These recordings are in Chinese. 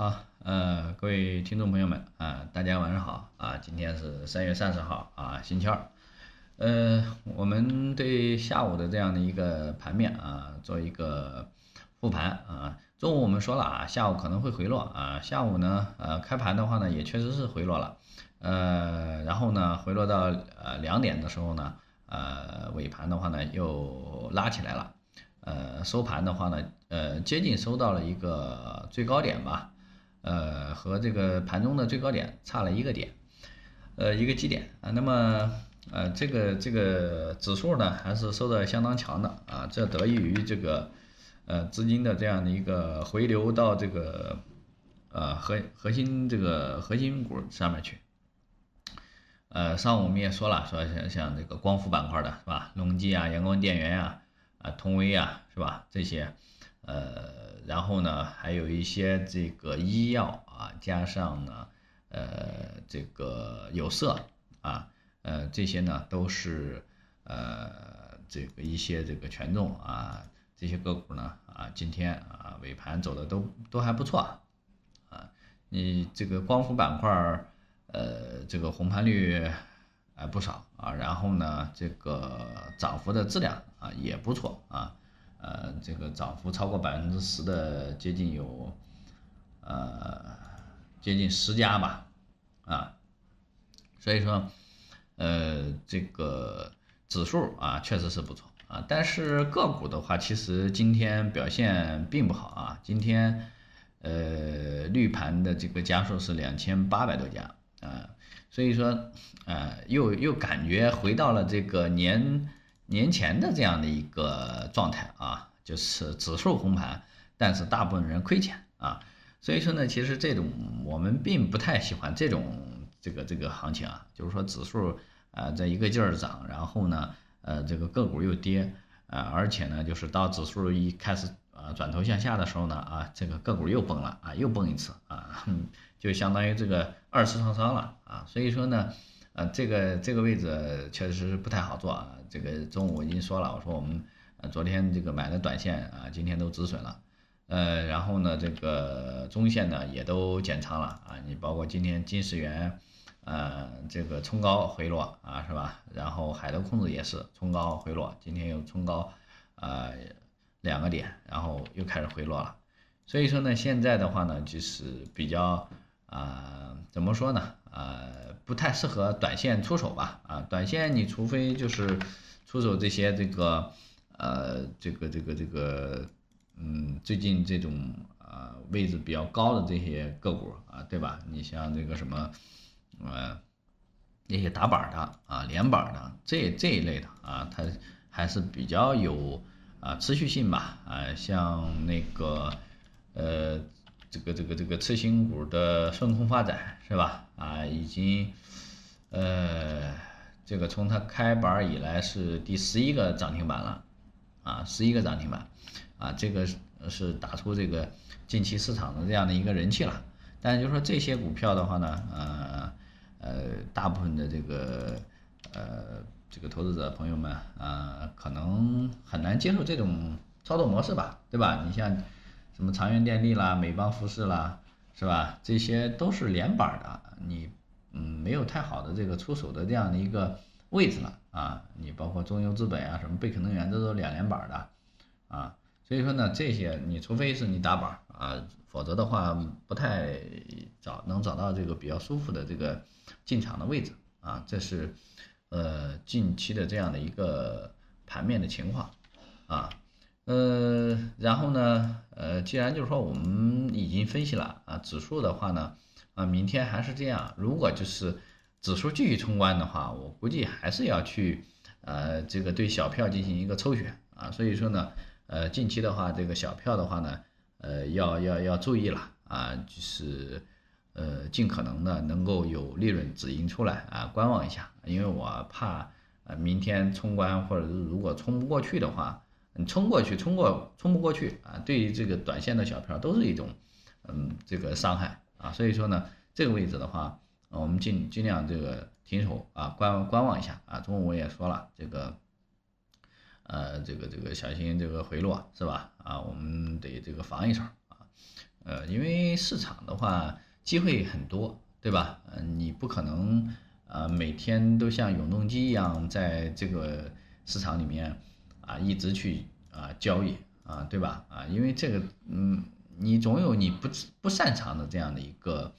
好，呃，各位听众朋友们啊，大家晚上好啊！今天是三月三十号啊，星期二。呃，我们对下午的这样的一个盘面啊，做一个复盘啊。中午我们说了啊，下午可能会回落啊。下午呢，呃，开盘的话呢，也确实是回落了。呃，然后呢，回落到呃两点的时候呢，呃，尾盘的话呢，又拉起来了。呃，收盘的话呢，呃，接近收到了一个最高点吧。呃，和这个盘中的最高点差了一个点，呃，一个基点啊。那么，呃，这个这个指数呢，还是收的相当强的啊。这得益于这个，呃，资金的这样的一个回流到这个，呃，核核心这个核心股上面去。呃，上午我们也说了，说像像这个光伏板块的是吧？隆基啊，阳光电源啊，啊，通威啊，是吧？这些。呃，然后呢，还有一些这个医药啊，加上呢，呃，这个有色啊，呃，这些呢都是呃这个一些这个权重啊，这些个股呢啊，今天啊尾盘走的都都还不错啊，你这个光伏板块儿，呃，这个红盘率还不少啊，然后呢，这个涨幅的质量啊也不错啊。呃，这个涨幅超过百分之十的接近有，呃，接近十家吧，啊，所以说，呃，这个指数啊确实是不错啊，但是个股的话，其实今天表现并不好啊，今天，呃，绿盘的这个家数是两千八百多家啊，所以说，呃，又又感觉回到了这个年。年前的这样的一个状态啊，就是指数红盘，但是大部分人亏钱啊，所以说呢，其实这种我们并不太喜欢这种这个这个行情啊，就是说指数啊在一个劲儿涨，然后呢，呃这个个股又跌啊，而且呢，就是到指数一开始啊转头向下的时候呢啊，这个个股又崩了啊，又崩一次啊，就相当于这个二次创伤了啊，所以说呢。呃，这个这个位置确实是不太好做啊。这个中午我已经说了，我说我们呃昨天这个买的短线啊，今天都止损了。呃，然后呢，这个中线呢也都减仓了啊。你包括今天金石元，呃，这个冲高回落啊，是吧？然后海德控制也是冲高回落，今天又冲高，呃，两个点，然后又开始回落了。所以说呢，现在的话呢，就是比较啊，怎么说呢？不太适合短线出手吧？啊，短线你除非就是出手这些这个呃这个这个这个嗯最近这种啊位置比较高的这些个股啊，对吧？你像这个什么呃那些打板的啊连板的这这一类的啊，它还是比较有啊持续性吧？啊，像那个呃。这个这个这个次新股的顺空发展是吧？啊，已经，呃，这个从它开板以来是第十一个涨停板了，啊，十一个涨停板，啊，这个是打出这个近期市场的这样的一个人气了。但是就说这些股票的话呢，呃呃，大部分的这个呃这个投资者朋友们啊，可能很难接受这种操作模式吧，对吧？你像。什么长源电力啦、美邦服饰啦，是吧？这些都是连板的，你嗯没有太好的这个出手的这样的一个位置了啊。你包括中邮资本啊、什么贝壳能源，这都两连板的啊。所以说呢，这些你除非是你打板啊，否则的话不太找能找到这个比较舒服的这个进场的位置啊。这是呃近期的这样的一个盘面的情况啊。呃，然后呢，既然就是说我们已经分析了啊，指数的话呢，啊，明天还是这样。如果就是指数继续冲关的话，我估计还是要去呃，这个对小票进行一个抽选啊。所以说呢，呃，近期的话，这个小票的话呢，呃，要要要注意了啊，就是呃，尽可能的能够有利润止盈出来啊，观望一下，因为我怕呃，明天冲关或者是如果冲不过去的话。你冲过去，冲过冲不过去啊！对于这个短线的小票都是一种，嗯，这个伤害啊。所以说呢，这个位置的话，我们尽尽量这个停手啊，观观望一下啊。中午我也说了，这个，呃，这个这个小心这个回落是吧？啊，我们得这个防一手啊。呃，因为市场的话机会很多，对吧？嗯，你不可能啊每天都像永动机一样在这个市场里面啊一直去啊交易啊，对吧？啊，因为这个嗯，你总有你不不擅长的这样的一个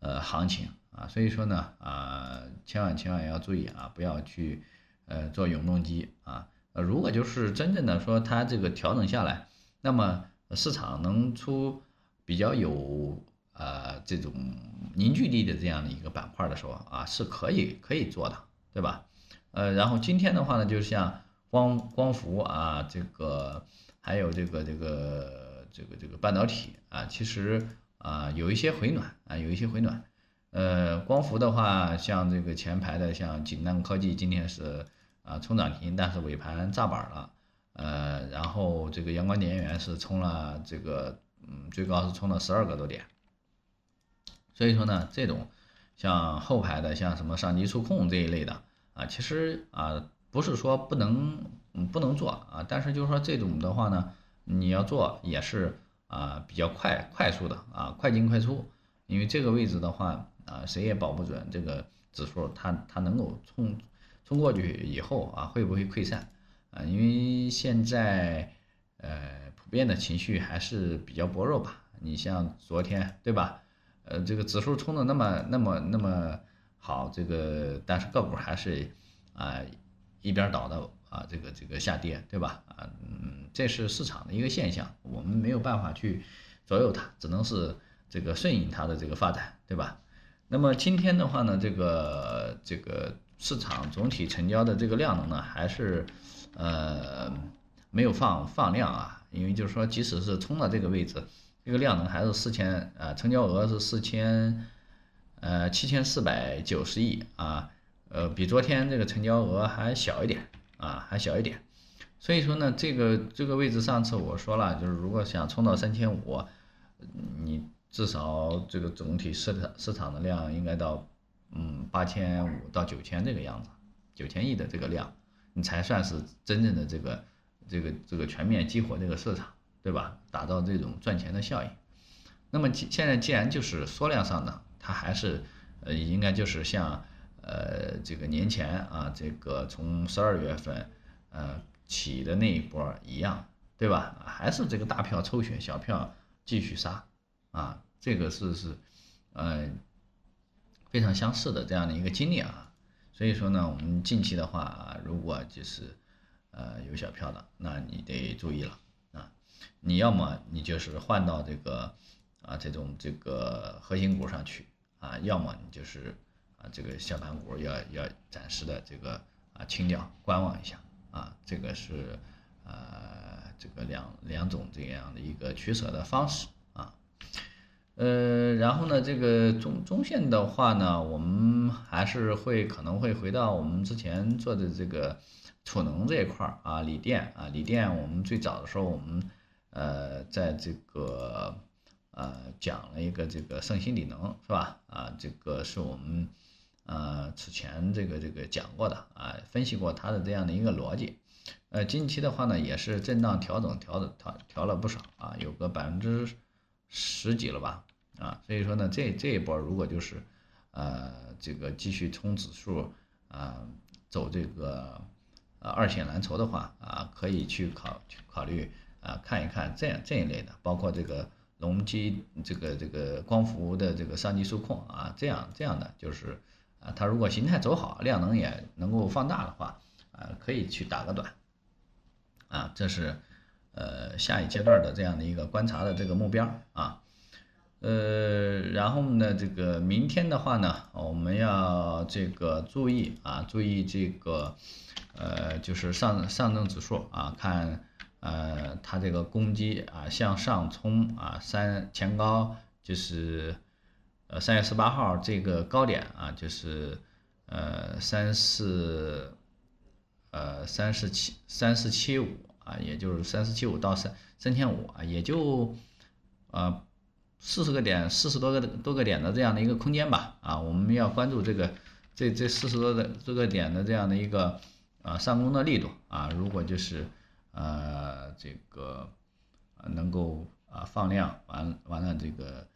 呃行情啊，所以说呢啊，千万千万要注意啊，不要去呃做永动机啊。呃，如果就是真正的说它这个调整下来，那么市场能出比较有呃这种凝聚力的这样的一个板块的时候啊，是可以可以做的，对吧？呃，然后今天的话呢，就像光光伏啊，这个还有这个这个这个这个半导体啊，其实啊有一些回暖啊，有一些回暖。呃，光伏的话，像这个前排的像锦南科技，今天是。啊，冲涨停，但是尾盘炸板了，呃，然后这个阳光电源是冲了这个，嗯，最高是冲了十二个多点，所以说呢，这种像后排的，像什么上机触控这一类的啊，其实啊，不是说不能，不能做啊，但是就是说这种的话呢，你要做也是啊比较快快速的啊，快进快出，因为这个位置的话啊，谁也保不准这个指数它它能够冲。冲过去以后啊，会不会溃散啊？因为现在呃，普遍的情绪还是比较薄弱吧。你像昨天对吧？呃，这个指数冲的那么那么那么好，这个但是个股还是啊一边倒的啊，这个这个下跌对吧？啊，嗯，这是市场的一个现象，我们没有办法去左右它，只能是这个顺应它的这个发展对吧？那么今天的话呢，这个这个。市场总体成交的这个量能呢，还是，呃，没有放放量啊，因为就是说，即使是冲到这个位置，这个量能还是四千，呃，成交额是四千，呃，七千四百九十亿啊，呃，比昨天这个成交额还小一点啊，还小一点，所以说呢，这个这个位置上次我说了，就是如果想冲到三千五，你至少这个总体市场市场的量应该到。嗯，八千五到九千这个样子，九千亿的这个量，你才算是真正的这个这个这个全面激活这个市场，对吧？打造这种赚钱的效应。那么现在既然就是缩量上涨，它还是呃应该就是像呃这个年前啊这个从十二月份呃起的那一波一样，对吧？还是这个大票抽血，小票继续杀啊，这个是是呃。非常相似的这样的一个经历啊，所以说呢，我们近期的话，如果就是呃有小票的，那你得注意了啊，你要么你就是换到这个啊这种这个核心股上去啊，要么你就是啊这个小盘股要要暂时的这个啊清掉观望一下啊，这个是呃这个两两种这样的一个取舍的方式啊。呃，然后呢，这个中中线的话呢，我们还是会可能会回到我们之前做的这个储能这一块儿啊，锂电啊，锂电，我们最早的时候我们呃在这个呃讲了一个这个盛鑫锂能是吧？啊，这个是我们呃此前这个这个讲过的啊，分析过它的这样的一个逻辑。呃，近期的话呢，也是震荡调整，调整调调了不少啊，有个百分之。十几了吧，啊，所以说呢，这这一波如果就是，呃，这个继续冲指数，啊，走这个，呃，二线蓝筹的话，啊，可以去考考虑，啊，看一看这样这一类的，包括这个隆基，这个这个光伏的这个上机数控啊，这样这样的就是，啊，它如果形态走好，量能也能够放大的话，啊，可以去打个短，啊，这是。呃，下一阶段的这样的一个观察的这个目标啊，呃，然后呢，这个明天的话呢，我们要这个注意啊，注意这个呃，就是上上证指数啊，看呃它这个攻击啊向上冲啊三前高就是呃三月十八号这个高点啊，就是呃三四呃三四七三四七五。啊，也就是三四七五到三三千五啊，也就呃四十个点，四十多个多个点的这样的一个空间吧。啊，我们要关注这个这这四十多的这个点的这样的一个啊上攻的力度啊。如果就是呃这个能够啊放量完完了这个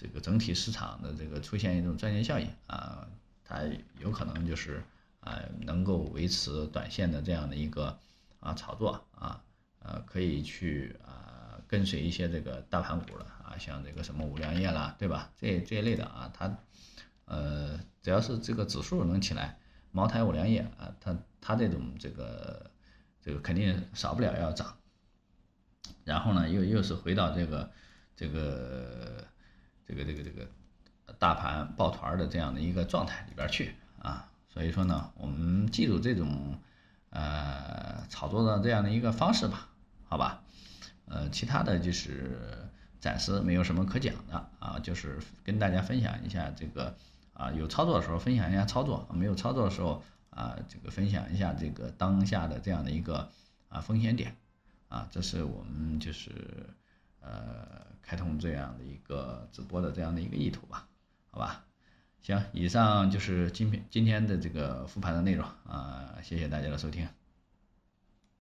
这个整体市场的这个出现一种赚钱效应啊，它有可能就是啊能够维持短线的这样的一个啊炒作啊呃可以去啊跟随一些这个大盘股了啊，像这个什么五粮液啦，对吧？这这一类的啊，它呃只要是这个指数能起来，茅台、五粮液啊，它它这种这个这个肯定少不了要涨。然后呢，又又是回到这个，这个，这个这个这个大盘抱团的这样的一个状态里边去啊，所以说呢，我们记住这种呃炒作的这样的一个方式吧，好吧，呃，其他的就是暂时没有什么可讲的啊，就是跟大家分享一下这个啊，有操作的时候分享一下操作，没有操作的时候啊，这个分享一下这个当下的这样的一个啊风险点。啊，这是我们就是呃开通这样的一个直播的这样的一个意图吧，好吧，行，以上就是今天今天的这个复盘的内容啊，谢谢大家的收听。